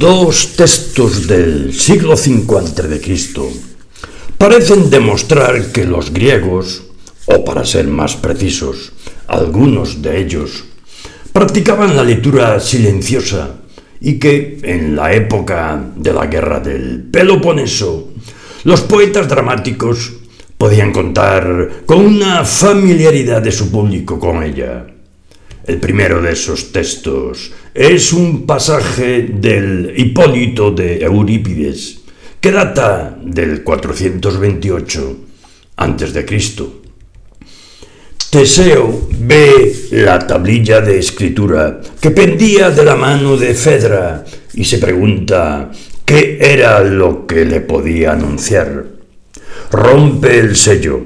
Dos textos del siglo V a.C. parecen demostrar que los griegos, o para ser más precisos, algunos de ellos, practicaban la lectura silenciosa y que en la época de la guerra del Peloponeso, los poetas dramáticos podían contar con una familiaridad de su público con ella. El primero de esos textos es un pasaje del Hipólito de Eurípides, que data del 428 a.C. Teseo ve la tablilla de escritura que pendía de la mano de Fedra y se pregunta qué era lo que le podía anunciar. Rompe el sello.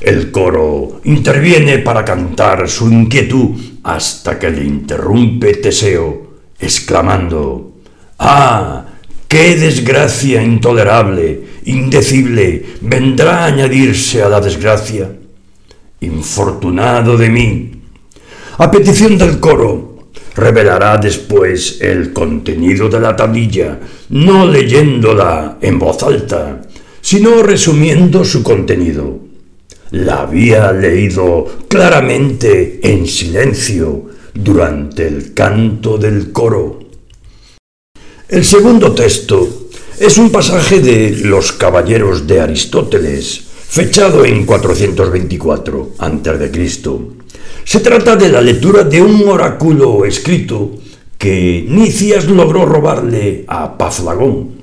El coro interviene para cantar su inquietud hasta que le interrumpe Teseo, exclamando, ¡Ah! ¡Qué desgracia intolerable, indecible, vendrá a añadirse a la desgracia! Infortunado de mí. A petición del coro, revelará después el contenido de la tablilla, no leyéndola en voz alta, sino resumiendo su contenido la había leído claramente en silencio durante el canto del coro. El segundo texto es un pasaje de Los Caballeros de Aristóteles, fechado en 424 a.C. Se trata de la lectura de un oráculo escrito que Nicias logró robarle a Paflagón.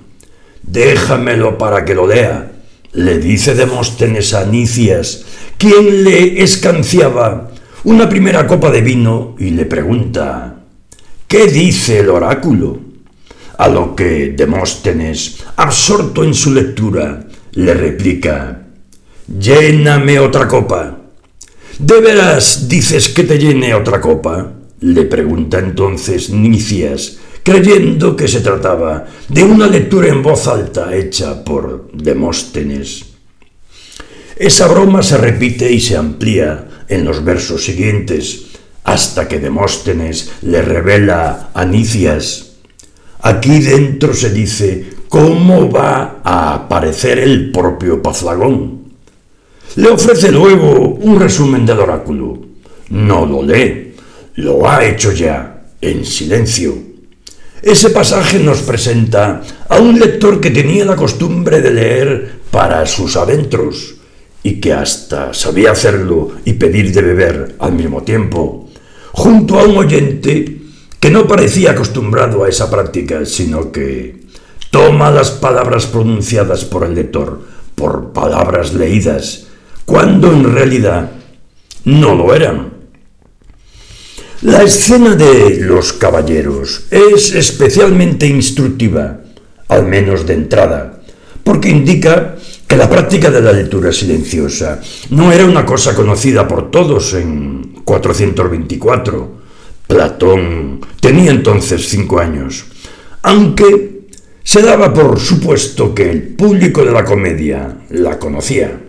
Déjamelo para que lo lea, le dice Demóstenes a Nicias, quien le escanciaba una primera copa de vino y le pregunta, ¿qué dice el oráculo? A lo que Demóstenes, absorto en su lectura, le replica, lléname otra copa. ¿De veras dices que te llene otra copa? Le pregunta entonces Nicias, creyendo que se trataba de una lectura en voz alta hecha por Demóstenes. Esa broma se repite y se amplía en los versos siguientes, hasta que Demóstenes le revela a Nicias. Aquí dentro se dice cómo va a aparecer el propio Paflagón. Le ofrece luego un resumen del oráculo. No lo lee, lo ha hecho ya, en silencio ese pasaje nos presenta a un lector que tenía la costumbre de leer para sus adentros y que hasta sabía hacerlo y pedir de beber al mismo tiempo, junto a un oyente que no parecía acostumbrado a esa práctica, sino que toma las palabras pronunciadas por el lector por palabras leídas, cuando en realidad no lo eran. La escena de los caballeros es especialmente instructiva, al menos de entrada, porque indica que la práctica de la lectura silenciosa no era una cosa conocida por todos en 424. Platón tenía entonces cinco años, aunque se daba por supuesto que el público de la comedia la conocía.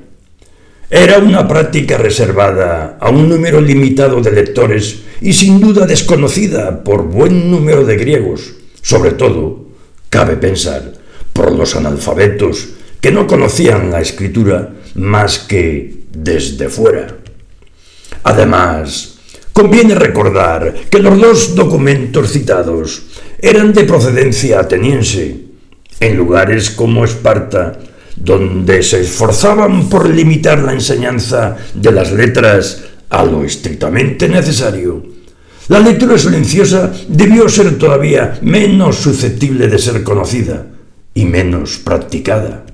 Era una práctica reservada a un número limitado de lectores y sin duda desconocida por buen número de griegos, sobre todo, cabe pensar, por los analfabetos que no conocían la escritura más que desde fuera. Además, conviene recordar que los dos documentos citados eran de procedencia ateniense. En lugares como Esparta donde se esforzaban por limitar la enseñanza de las letras a lo estrictamente necesario. La lectura silenciosa debió ser todavía menos susceptible de ser conocida y menos practicada.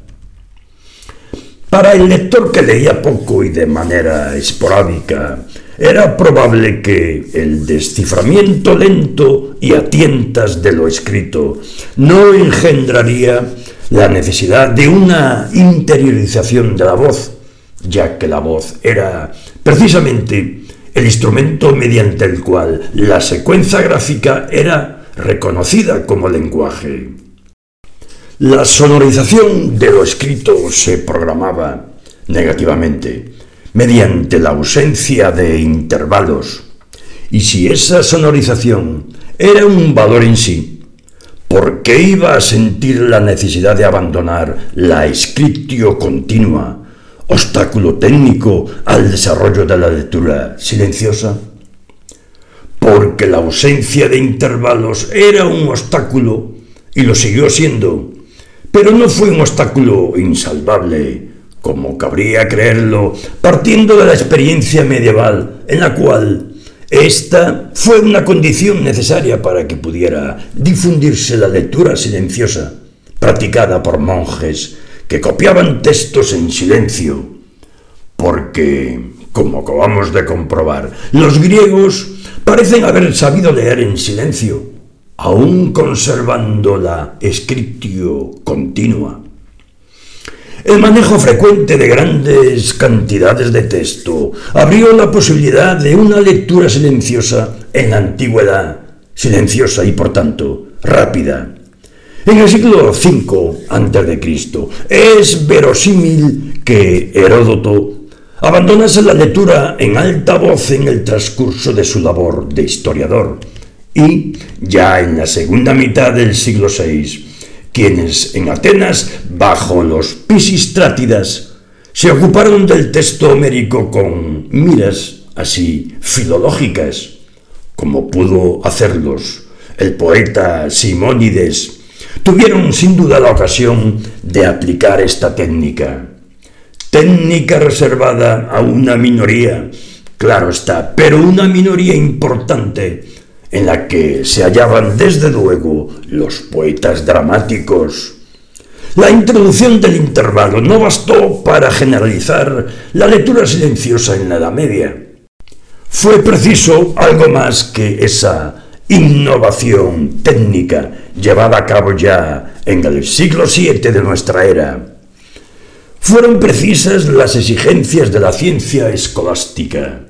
Para el lector que leía poco y de manera esporádica, era probable que el desciframiento lento y a tientas de lo escrito no engendraría la necesidad de una interiorización de la voz, ya que la voz era precisamente el instrumento mediante el cual la secuencia gráfica era reconocida como lenguaje. La sonorización de lo escrito se programaba negativamente mediante la ausencia de intervalos, y si esa sonorización era un valor en sí, ¿Por qué iba a sentir la necesidad de abandonar la escritio continua, obstáculo técnico al desarrollo de la lectura silenciosa? Porque la ausencia de intervalos era un obstáculo y lo siguió siendo, pero no fue un obstáculo insalvable, como cabría creerlo, partiendo de la experiencia medieval en la cual esta fue una condición necesaria para que pudiera difundirse la lectura silenciosa, practicada por monjes que copiaban textos en silencio, porque, como acabamos de comprobar, los griegos parecen haber sabido leer en silencio, aún conservando la escritio continua. El manejo frecuente de grandes cantidades de texto abrió la posibilidad de una lectura silenciosa en la antigüedad, silenciosa y por tanto rápida. En el siglo V a.C. es verosímil que Heródoto abandonase la lectura en alta voz en el transcurso de su labor de historiador y ya en la segunda mitad del siglo VI quienes en Atenas, bajo los Pisistrátidas, se ocuparon del texto homérico con miras así filológicas, como pudo hacerlos el poeta Simónides, tuvieron sin duda la ocasión de aplicar esta técnica. Técnica reservada a una minoría, claro está, pero una minoría importante en la que se hallaban desde luego los poetas dramáticos. La introducción del intervalo no bastó para generalizar la lectura silenciosa en la Edad Media. Fue preciso algo más que esa innovación técnica llevada a cabo ya en el siglo VII de nuestra era. Fueron precisas las exigencias de la ciencia escolástica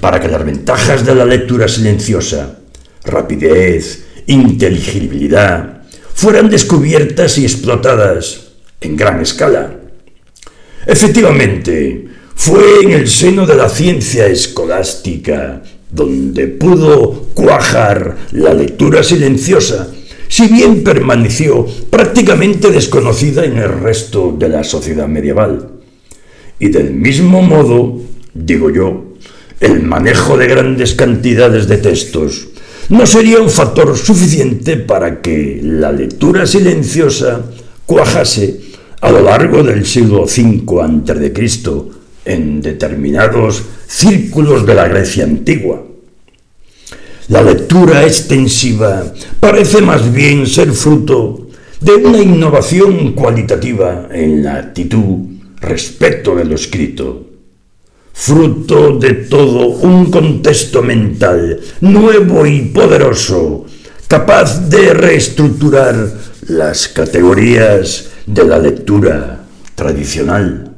para que las ventajas de la lectura silenciosa rapidez, inteligibilidad, fueran descubiertas y explotadas en gran escala. Efectivamente, fue en el seno de la ciencia escolástica donde pudo cuajar la lectura silenciosa, si bien permaneció prácticamente desconocida en el resto de la sociedad medieval. Y del mismo modo, digo yo, el manejo de grandes cantidades de textos no sería un factor suficiente para que la lectura silenciosa cuajase a lo largo del siglo V a.C. en determinados círculos de la Grecia antigua. La lectura extensiva parece más bien ser fruto de una innovación cualitativa en la actitud respecto de lo escrito fruto de todo un contexto mental nuevo y poderoso, capaz de reestructurar las categorías de la lectura tradicional.